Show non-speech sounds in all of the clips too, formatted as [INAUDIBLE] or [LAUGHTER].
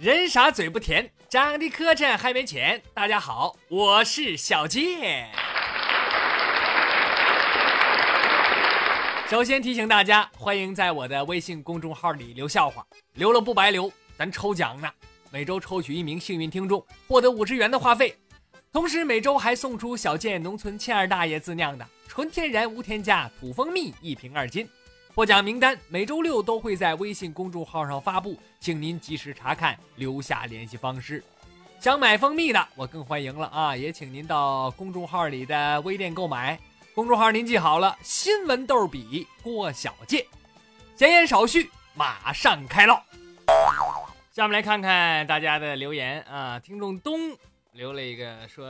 人傻嘴不甜，长得磕碜还没钱。大家好，我是小健。首先提醒大家，欢迎在我的微信公众号里留笑话，留了不白留，咱抽奖呢。每周抽取一名幸运听众，获得五十元的话费，同时每周还送出小健农村欠二大爷自酿的纯天然无添加土蜂蜜一瓶二斤。获奖名单每周六都会在微信公众号上发布，请您及时查看，留下联系方式。想买蜂蜜的，我更欢迎了啊！也请您到公众号里的微店购买。公众号您记好了，新闻逗比郭小贱。闲言少叙，马上开唠。下面来看看大家的留言啊，听众东留了一个说，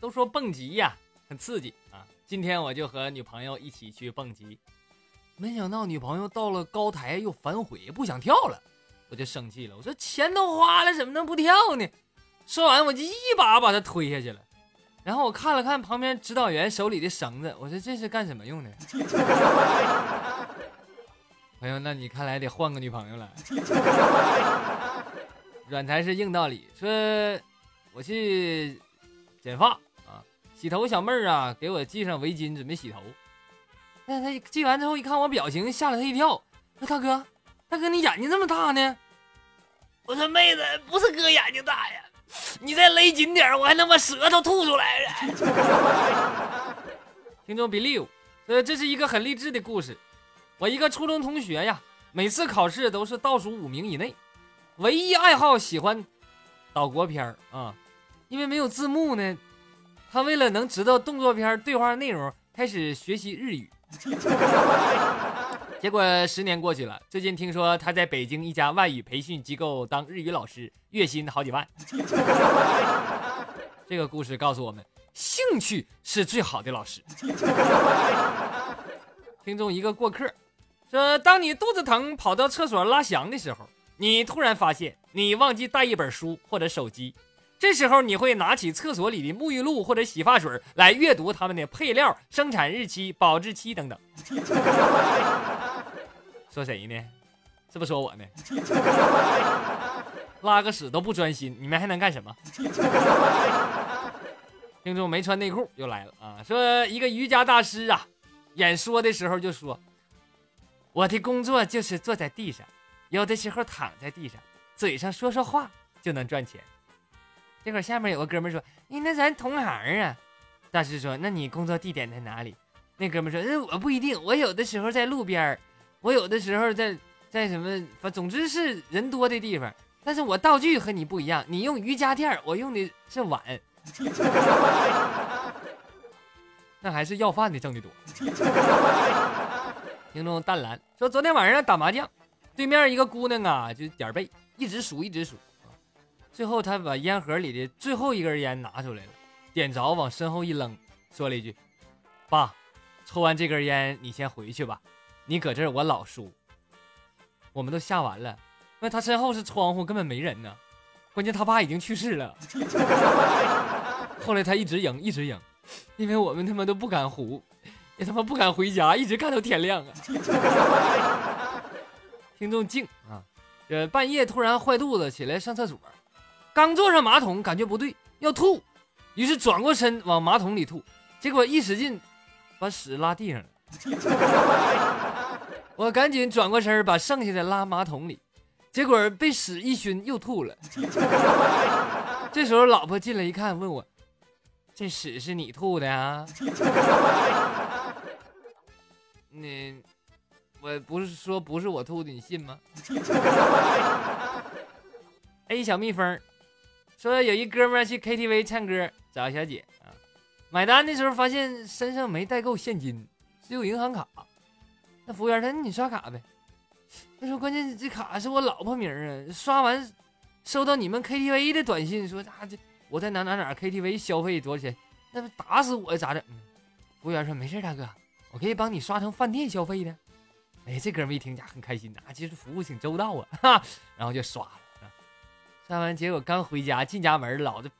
都说蹦极呀很刺激啊，今天我就和女朋友一起去蹦极，没想到女朋友到了高台又反悔不想跳了，我就生气了，我说钱都花了，怎么能不跳呢？说完我就一把把她推下去了。然后我看了看旁边指导员手里的绳子，我说这是干什么用的？[LAUGHS] 朋友，那你看来得换个女朋友了。软才是硬道理，说我去剪发啊，洗头小妹儿啊，给我系上围巾准备洗头。那他进完之后一看我表情，吓了他一跳。说大哥，大哥你眼睛这么大呢？我说妹子不是哥眼睛大呀。你再勒紧点，我还能把舌头吐出来了。[LAUGHS] 听众 believe，呃，这是一个很励志的故事。我一个初中同学呀，每次考试都是倒数五名以内，唯一爱好喜欢岛国片啊，因为没有字幕呢，他为了能知道动作片对话内容，开始学习日语。[LAUGHS] 结果十年过去了，最近听说他在北京一家外语培训机构当日语老师，月薪好几万。[LAUGHS] 这个故事告诉我们，兴趣是最好的老师。[LAUGHS] 听众一个过客说：“当你肚子疼跑到厕所拉翔的时候，你突然发现你忘记带一本书或者手机，这时候你会拿起厕所里的沐浴露或者洗发水来阅读它们的配料、生产日期、保质期等等。”说谁呢？是不是说我呢？拉个屎都不专心，你们还能干什么？听众没穿内裤又来了啊！说一个瑜伽大师啊，演说的时候就说：“我的工作就是坐在地上，有的时候躺在地上，嘴上说说话就能赚钱。”这会儿下面有个哥们说：“哎，那咱同行啊。”大师说：“那你工作地点在哪里？”那哥们说：“那我不一定，我有的时候在路边我有的时候在在什么，反总之是人多的地方，但是我道具和你不一样，你用瑜伽垫，我用的是碗，[LAUGHS] 那还是要饭的挣的多。[LAUGHS] 听众淡蓝说，昨天晚上打麻将，对面一个姑娘啊，就点背，一直数一直数，最后他把烟盒里的最后一根烟拿出来了，点着往身后一扔，说了一句：“爸，抽完这根烟你先回去吧。”你搁这儿，我老输。我们都吓完了，那他身后是窗户，根本没人呢。关键他爸已经去世了。[LAUGHS] 后来他一直赢，一直赢，因为我们他妈都不敢胡，也他妈不敢回家，一直干到天亮啊。[LAUGHS] 听众静啊，这半夜突然坏肚子，起来上厕所，刚坐上马桶，感觉不对，要吐，于是转过身往马桶里吐，结果一使劲，把屎拉地上了。[LAUGHS] 我赶紧转过身把剩下的拉马桶里，结果被屎一熏，又吐了。这时候老婆进来一看，问我：“这屎是你吐的啊？” [LAUGHS] 你，我不是说不是我吐的，你信吗？[LAUGHS] A 小蜜蜂说有一哥们去 KTV 唱歌找小姐啊，买单的时候发现身上没带够现金。只有银行卡，那服务员说：“那你刷卡呗。”他说：“关键这卡是我老婆名啊，刷完收到你们 KTV 的短信，说咋这我在哪哪哪 KTV 消费多少钱？那不打死我咋整？”服务员说：“没事，大哥，我可以帮你刷成饭店消费的。”哎，这哥们一听，家很开心呐，其实服务挺周到啊，哈，然后就刷了。刷完，结果刚回家进家门，老子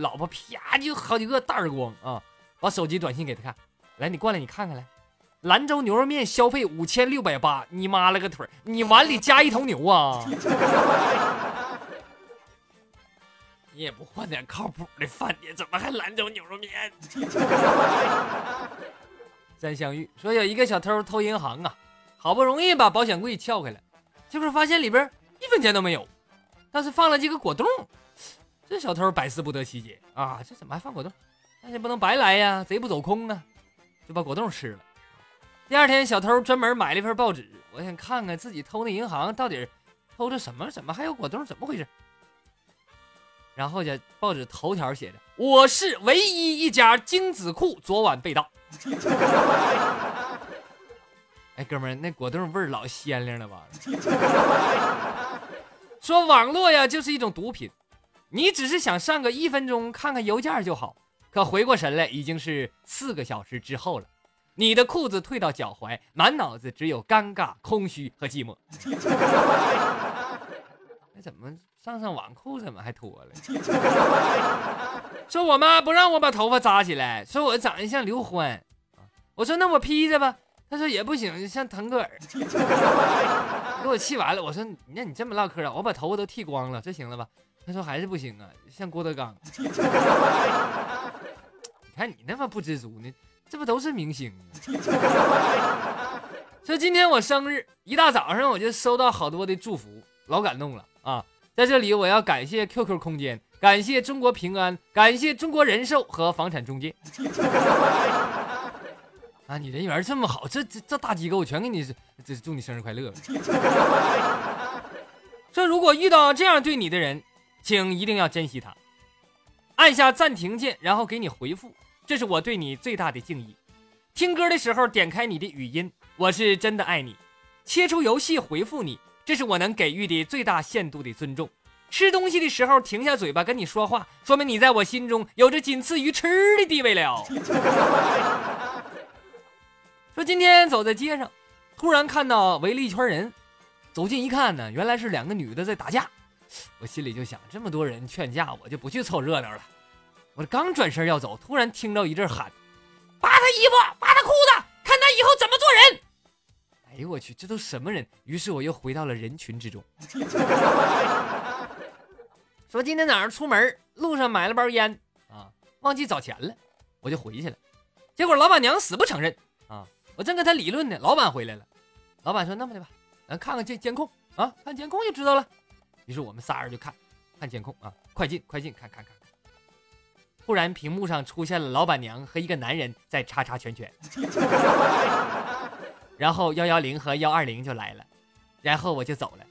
老婆啪就好几个大耳光啊，把手机短信给他看，来，你过来，你看看来。兰州牛肉面消费五千六百八，你妈了个腿你碗里加一头牛啊！[LAUGHS] 你也不换点靠谱的饭店，怎么还兰州牛肉面？[LAUGHS] 三相遇说有一个小偷偷银行啊，好不容易把保险柜撬开了，结果发现里边一分钱都没有，但是放了几个果冻。这小偷百思不得其解啊，这怎么还放果冻？那也不能白来呀，贼不走空啊，就把果冻吃了。第二天，小偷专门买了一份报纸，我想看看自己偷那银行到底偷的什么，怎么还有果冻，怎么回事？然后这报纸头条写着：“我市唯一一家精子库昨晚被盗。[LAUGHS] ”哎，哥们儿，那果冻味儿老鲜灵了吧？说网络呀就是一种毒品，你只是想上个一分钟看看邮件就好，可回过神来已经是四个小时之后了。你的裤子退到脚踝，满脑子只有尴尬、空虚和寂寞。那 [LAUGHS] 怎么？上上网裤怎么还脱了？[LAUGHS] 说我妈不让我把头发扎起来，说我长得像刘欢。我说那我披着吧，他说也不行，像腾格尔。[LAUGHS] 给我气完了，我说那你这么唠嗑啊？我把头发都剃光了，这行了吧？他说还是不行啊，像郭德纲。[LAUGHS] 你看你那么不知足呢，这不都是明星吗？[LAUGHS] 说今天我生日，一大早上我就收到好多的祝福，老感动了啊。在这里，我要感谢 QQ 空间，感谢中国平安，感谢中国人寿和房产中介。啊，你人缘这么好，这这这大机构全给你这祝你生日快乐。[LAUGHS] 说如果遇到这样对你的人，请一定要珍惜他，按下暂停键，然后给你回复，这是我对你最大的敬意。听歌的时候点开你的语音，我是真的爱你。切出游戏回复你。这是我能给予的最大限度的尊重。吃东西的时候停下嘴巴跟你说话，说明你在我心中有着仅次于吃的地位了。[LAUGHS] 说今天走在街上，突然看到围了一圈人，走近一看呢，原来是两个女的在打架。我心里就想，这么多人劝架，我就不去凑热闹了。我刚转身要走，突然听到一阵喊：“扒他衣服，扒他裤子，看他以后怎么做人。”哎呦我去，这都什么人？于是我又回到了人群之中。说今天早上出门路上买了包烟啊，忘记找钱了，我就回去了。结果老板娘死不承认啊！我正跟他理论呢，老板回来了。老板说：“那么的吧，咱看看监监控啊，看监控就知道了。”于是我们仨人就看看监控啊，快进快进，看看看看。突然屏幕上出现了老板娘和一个男人在叉叉拳拳。[LAUGHS] 然后幺幺零和幺二零就来了，然后我就走了，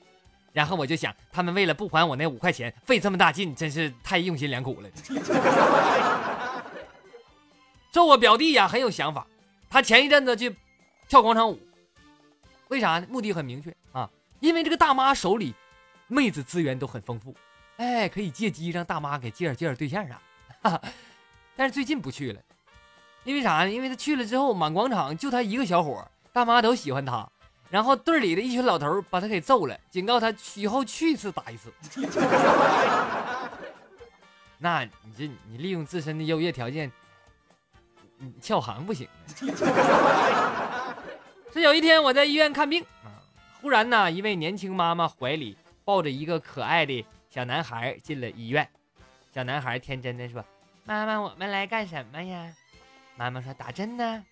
然后我就想，他们为了不还我那五块钱，费这么大劲，真是太用心良苦了。[LAUGHS] 这我表弟呀很有想法，他前一阵子去跳广场舞，为啥呢？目的很明确啊，因为这个大妈手里妹子资源都很丰富，哎，可以借机让大妈给介绍介绍对象啥。[LAUGHS] 但是最近不去了，因为啥呢？因为他去了之后，满广场就他一个小伙。大妈都喜欢他，然后队里的一群老头把他给揍了，警告他以后去一次打一次。[LAUGHS] 那你这你利用自身的优越条件，你跳行不行。[LAUGHS] 是有一天我在医院看病啊，忽然呢，一位年轻妈妈怀里抱着一个可爱的小男孩进了医院。小男孩天真的说：“妈妈，我们来干什么呀？”妈妈说：“打针呢。”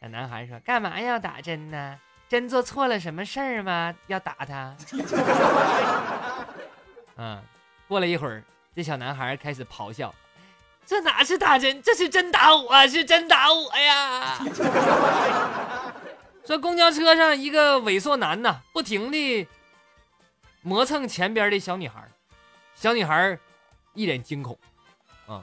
小男孩说：“干嘛要打针呢？针做错了什么事儿吗？要打他？” [LAUGHS] 嗯，过了一会儿，这小男孩开始咆哮：“这哪是打针，这是真打我，是真打我呀！” [LAUGHS] 说公交车上一个猥琐男呐，不停地磨蹭前边的小女孩，小女孩一脸惊恐。啊，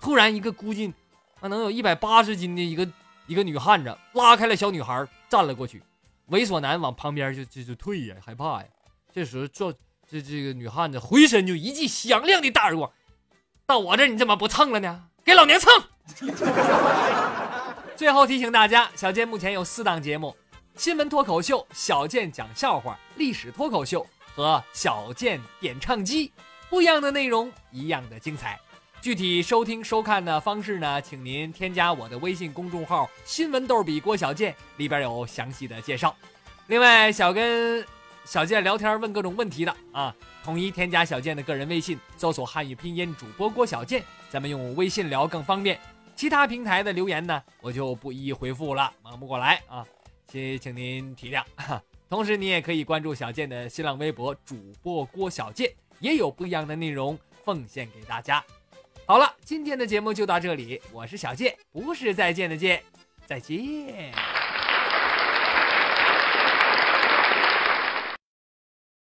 突然一个估计那能有一百八十斤的一个。一个女汉子拉开了小女孩，站了过去。猥琐男往旁边就就就退呀，害怕呀。这时候，这这这个女汉子回身就一记响亮的大耳光。到我这你怎么不蹭了呢？给老娘蹭！最后提醒大家，小健目前有四档节目：新闻脱口秀、小健讲笑话、历史脱口秀和小健点唱机。不一样的内容，一样的精彩。具体收听收看的方式呢，请您添加我的微信公众号“新闻逗比郭小健”，里边有详细的介绍。另外，小跟小健聊天问各种问题的啊，统一添加小健的个人微信，搜索汉语拼音主播郭小健，咱们用微信聊更方便。其他平台的留言呢，我就不一一回复了，忙不过来啊，请请您体谅。[LAUGHS] 同时，你也可以关注小健的新浪微博主播郭小健，也有不一样的内容奉献给大家。好了，今天的节目就到这里，我是小健，不是再见的见，再见。